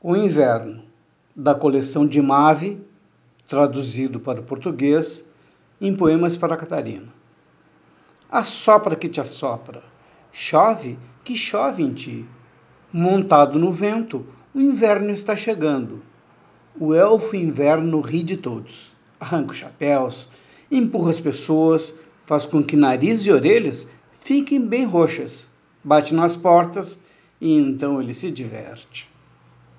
O Inverno, da coleção de Mave, traduzido para o português, em Poemas para Catarina. Assopra que te assopra, chove que chove em ti. Montado no vento, o inverno está chegando. O elfo inverno ri de todos, arranca os chapéus, empurra as pessoas, faz com que nariz e orelhas fiquem bem roxas, bate nas portas e então ele se diverte.